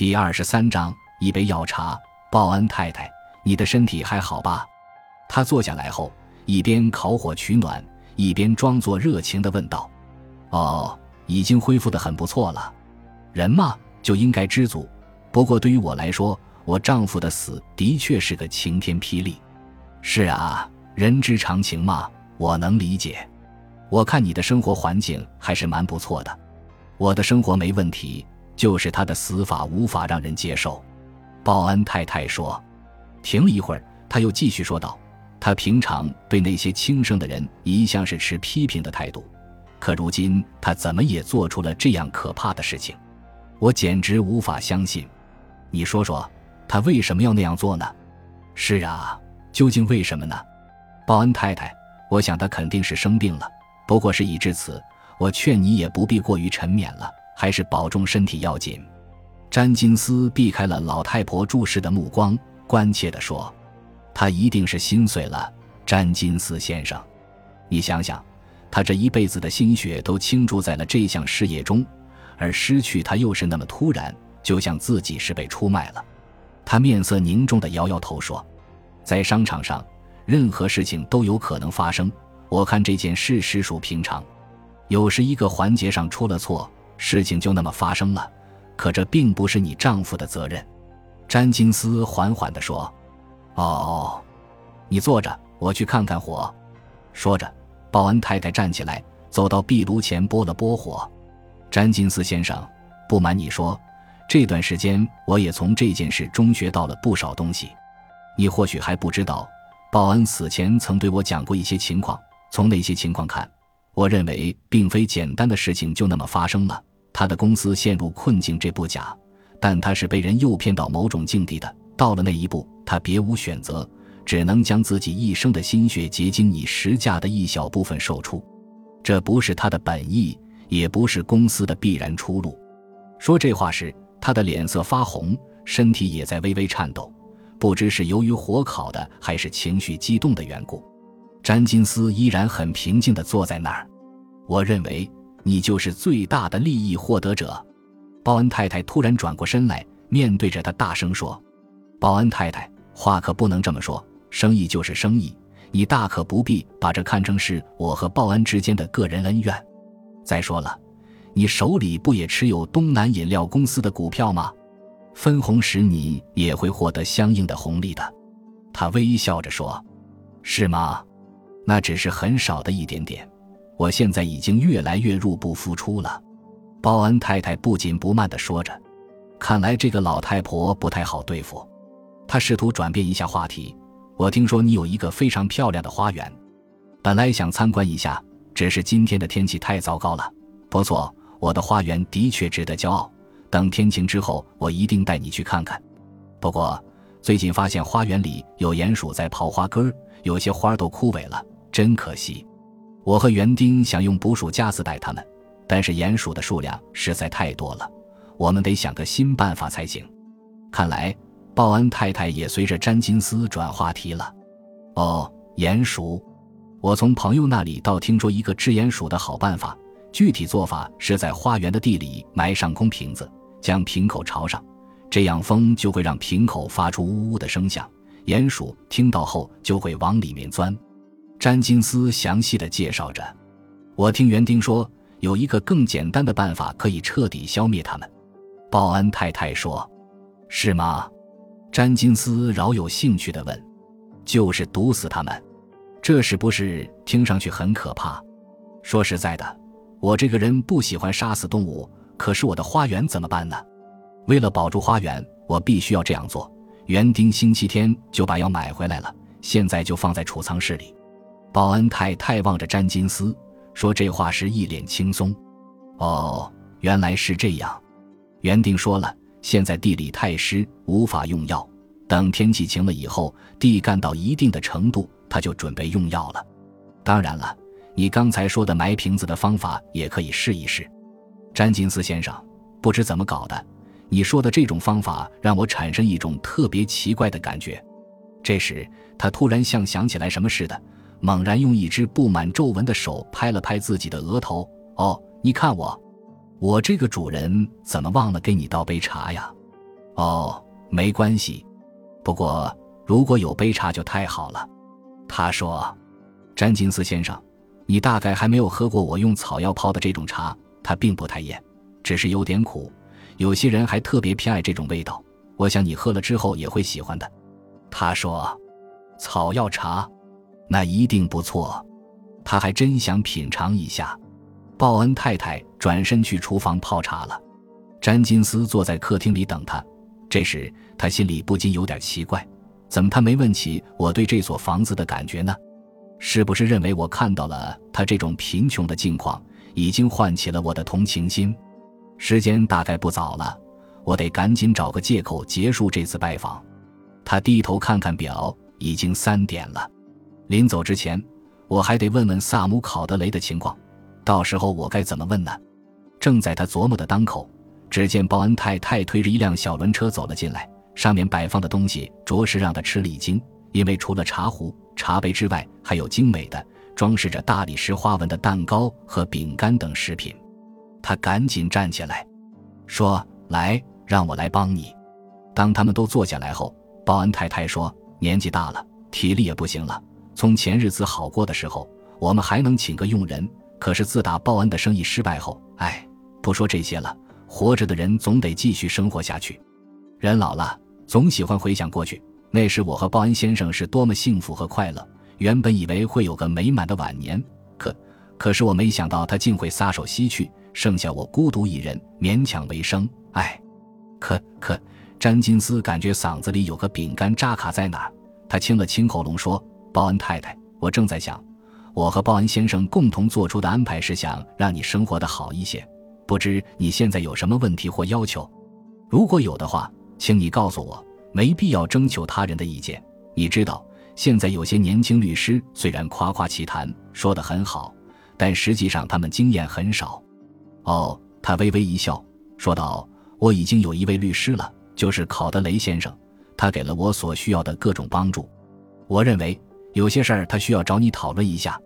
第二十三章一杯药茶。报恩太太，你的身体还好吧？他坐下来后，一边烤火取暖，一边装作热情地问道：“哦，已经恢复得很不错了。人嘛，就应该知足。不过对于我来说，我丈夫的死的确是个晴天霹雳。是啊，人之常情嘛，我能理解。我看你的生活环境还是蛮不错的。我的生活没问题，就是他的死法无法让人接受。”报恩太太说：“停了一会儿，他又继续说道：‘他平常对那些轻生的人一向是持批评的态度，可如今他怎么也做出了这样可怕的事情，我简直无法相信。你说说，他为什么要那样做呢？是啊，究竟为什么呢？’报恩太太，我想他肯定是生病了。不过事已至此，我劝你也不必过于沉湎了，还是保重身体要紧。”詹金斯避开了老太婆注视的目光，关切地说：“他一定是心碎了，詹金斯先生。你想想，他这一辈子的心血都倾注在了这项事业中，而失去他又是那么突然，就像自己是被出卖了。”他面色凝重地摇摇头说：“在商场上，任何事情都有可能发生。我看这件事实属平常，有时一个环节上出了错，事情就那么发生了。”可这并不是你丈夫的责任，詹金斯缓缓地说：“哦，你坐着，我去看看火。”说着，鲍恩太太站起来，走到壁炉前拨了拨火。詹金斯先生，不瞒你说，这段时间我也从这件事中学到了不少东西。你或许还不知道，鲍恩死前曾对我讲过一些情况。从那些情况看，我认为并非简单的事情就那么发生了。他的公司陷入困境，这不假，但他是被人诱骗到某种境地的。到了那一步，他别无选择，只能将自己一生的心血结晶以实价的一小部分售出。这不是他的本意，也不是公司的必然出路。说这话时，他的脸色发红，身体也在微微颤抖，不知是由于火烤的，还是情绪激动的缘故。詹金斯依然很平静地坐在那儿。我认为。你就是最大的利益获得者，报恩太太突然转过身来，面对着他大声说：“报恩太太，话可不能这么说。生意就是生意，你大可不必把这看成是我和报恩之间的个人恩怨。再说了，你手里不也持有东南饮料公司的股票吗？分红时你也会获得相应的红利的。”他微笑着说：“是吗？那只是很少的一点点。”我现在已经越来越入不敷出了，报恩太太不紧不慢地说着。看来这个老太婆不太好对付。她试图转变一下话题。我听说你有一个非常漂亮的花园，本来想参观一下，只是今天的天气太糟糕了。不错，我的花园的确值得骄傲。等天晴之后，我一定带你去看看。不过最近发现花园里有鼹鼠在刨花根儿，有些花都枯萎了，真可惜。我和园丁想用捕鼠夹子逮它们，但是鼹鼠的数量实在太多了，我们得想个新办法才行。看来报恩太太也随着詹金斯转话题了。哦，鼹鼠，我从朋友那里倒听说一个治鼹鼠的好办法，具体做法是在花园的地里埋上空瓶子，将瓶口朝上，这样风就会让瓶口发出呜呜的声响，鼹鼠听到后就会往里面钻。詹金斯详细的介绍着，我听园丁说有一个更简单的办法可以彻底消灭他们。报恩太太说：“是吗？”詹金斯饶有兴趣的问：“就是毒死他们，这是不是听上去很可怕？说实在的，我这个人不喜欢杀死动物，可是我的花园怎么办呢？为了保住花园，我必须要这样做。园丁星期天就把药买回来了，现在就放在储藏室里。”报恩太太望着詹金斯说这话时一脸轻松。哦，原来是这样。园丁说了，现在地里太湿，无法用药。等天气晴了以后，地干到一定的程度，他就准备用药了。当然了，你刚才说的埋瓶子的方法也可以试一试。詹金斯先生，不知怎么搞的，你说的这种方法让我产生一种特别奇怪的感觉。这时，他突然像想起来什么似的。猛然用一只布满皱纹的手拍了拍自己的额头。哦，你看我，我这个主人怎么忘了给你倒杯茶呀？哦，没关系。不过如果有杯茶就太好了。他说：“詹金斯先生，你大概还没有喝过我用草药泡的这种茶，它并不太艳，只是有点苦。有些人还特别偏爱这种味道。我想你喝了之后也会喜欢的。”他说：“草药茶，那一定不错。”他还真想品尝一下。报恩太太转身去厨房泡茶了。詹金斯坐在客厅里等他。这时他心里不禁有点奇怪。怎么他没问起我对这所房子的感觉呢？是不是认为我看到了他这种贫穷的境况，已经唤起了我的同情心？时间大概不早了，我得赶紧找个借口结束这次拜访。他低头看看表，已经三点了。临走之前，我还得问问萨姆·考德雷的情况。到时候我该怎么问呢？正在他琢磨的当口，只见报恩太太推着一辆小轮车走了进来。上面摆放的东西着实让他吃了一惊，因为除了茶壶、茶杯之外，还有精美的装饰着大理石花纹的蛋糕和饼干等食品。他赶紧站起来，说：“来，让我来帮你。”当他们都坐下来后，报恩太太说：“年纪大了，体力也不行了。从前日子好过的时候，我们还能请个佣人。可是自打报恩的生意失败后，哎，不说这些了，活着的人总得继续生活下去。”人老了，总喜欢回想过去。那时我和报恩先生是多么幸福和快乐。原本以为会有个美满的晚年，可可是我没想到他竟会撒手西去，剩下我孤独一人，勉强为生。唉，可可，詹金斯感觉嗓子里有个饼干扎卡在哪儿。他清了清喉咙说：“鲍恩太太，我正在想，我和鲍恩先生共同做出的安排是想让你生活的好一些。不知你现在有什么问题或要求？如果有的话。”请你告诉我，没必要征求他人的意见。你知道，现在有些年轻律师虽然夸夸其谈，说得很好，但实际上他们经验很少。哦，他微微一笑，说道：“我已经有一位律师了，就是考德雷先生，他给了我所需要的各种帮助。我认为有些事儿他需要找你讨论一下，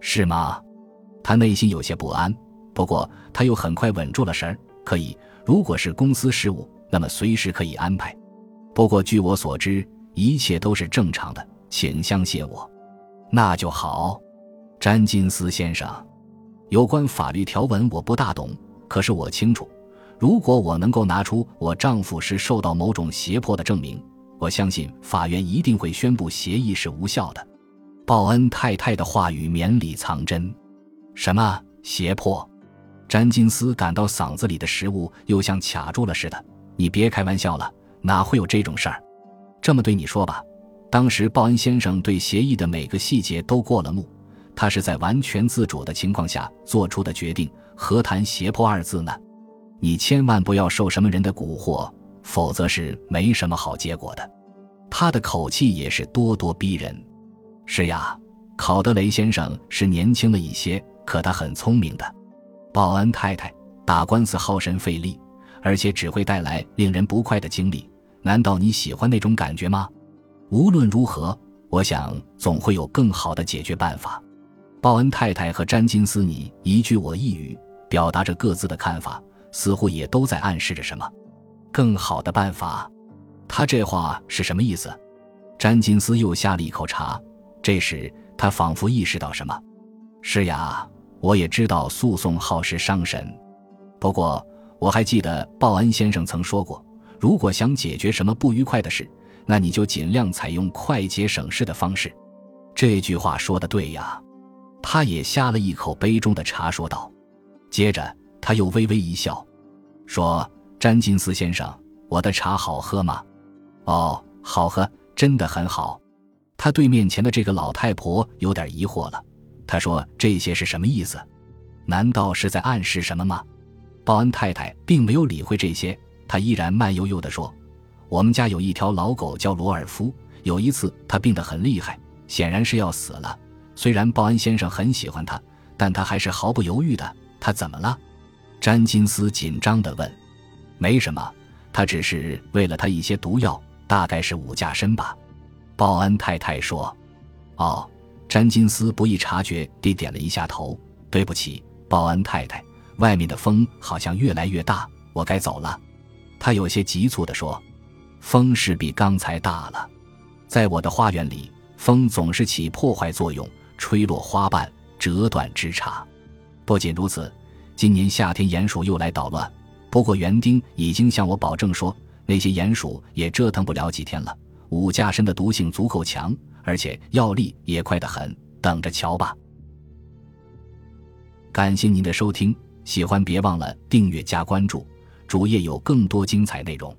是吗？”他内心有些不安，不过他又很快稳住了神儿。可以，如果是公司事务。那么随时可以安排，不过据我所知，一切都是正常的，请相信我。那就好，詹金斯先生。有关法律条文我不大懂，可是我清楚，如果我能够拿出我丈夫是受到某种胁迫的证明，我相信法院一定会宣布协议是无效的。报恩太太的话语绵里藏针，什么胁迫？詹金斯感到嗓子里的食物又像卡住了似的。你别开玩笑了，哪会有这种事儿？这么对你说吧，当时报恩先生对协议的每个细节都过了目，他是在完全自主的情况下做出的决定，何谈胁迫二字呢？你千万不要受什么人的蛊惑，否则是没什么好结果的。他的口气也是咄咄逼人。是呀，考德雷先生是年轻了一些，可他很聪明的。报恩太太打官司耗神费力。而且只会带来令人不快的经历。难道你喜欢那种感觉吗？无论如何，我想总会有更好的解决办法。报恩太太和詹金斯你一句我一语，表达着各自的看法，似乎也都在暗示着什么更好的办法。他这话是什么意思？詹金斯又下了一口茶。这时他仿佛意识到什么：是呀，我也知道诉讼耗时伤神，不过。我还记得报恩先生曾说过，如果想解决什么不愉快的事，那你就尽量采用快捷省事的方式。这句话说的对呀。他也呷了一口杯中的茶，说道。接着他又微微一笑，说：“詹金斯先生，我的茶好喝吗？”“哦，好喝，真的很好。”他对面前的这个老太婆有点疑惑了。他说：“这些是什么意思？难道是在暗示什么吗？”报恩太太并没有理会这些，她依然慢悠悠地说：“我们家有一条老狗叫罗尔夫。有一次，它病得很厉害，显然是要死了。虽然报恩先生很喜欢它，但他还是毫不犹豫的。他怎么了？”詹金斯紧张地问。“没什么，他只是喂了他一些毒药，大概是五价参吧。”报恩太太说。“哦。”詹金斯不易察觉地点了一下头。“对不起，报恩太太。”外面的风好像越来越大，我该走了。他有些急促地说：“风势比刚才大了，在我的花园里，风总是起破坏作用，吹落花瓣，折断枝杈。不仅如此，今年夏天鼹鼠又来捣乱。不过园丁已经向我保证说，那些鼹鼠也折腾不了几天了。五价砷的毒性足够强，而且药力也快得很，等着瞧吧。”感谢您的收听，喜欢别忘了订阅加关注，主页有更多精彩内容。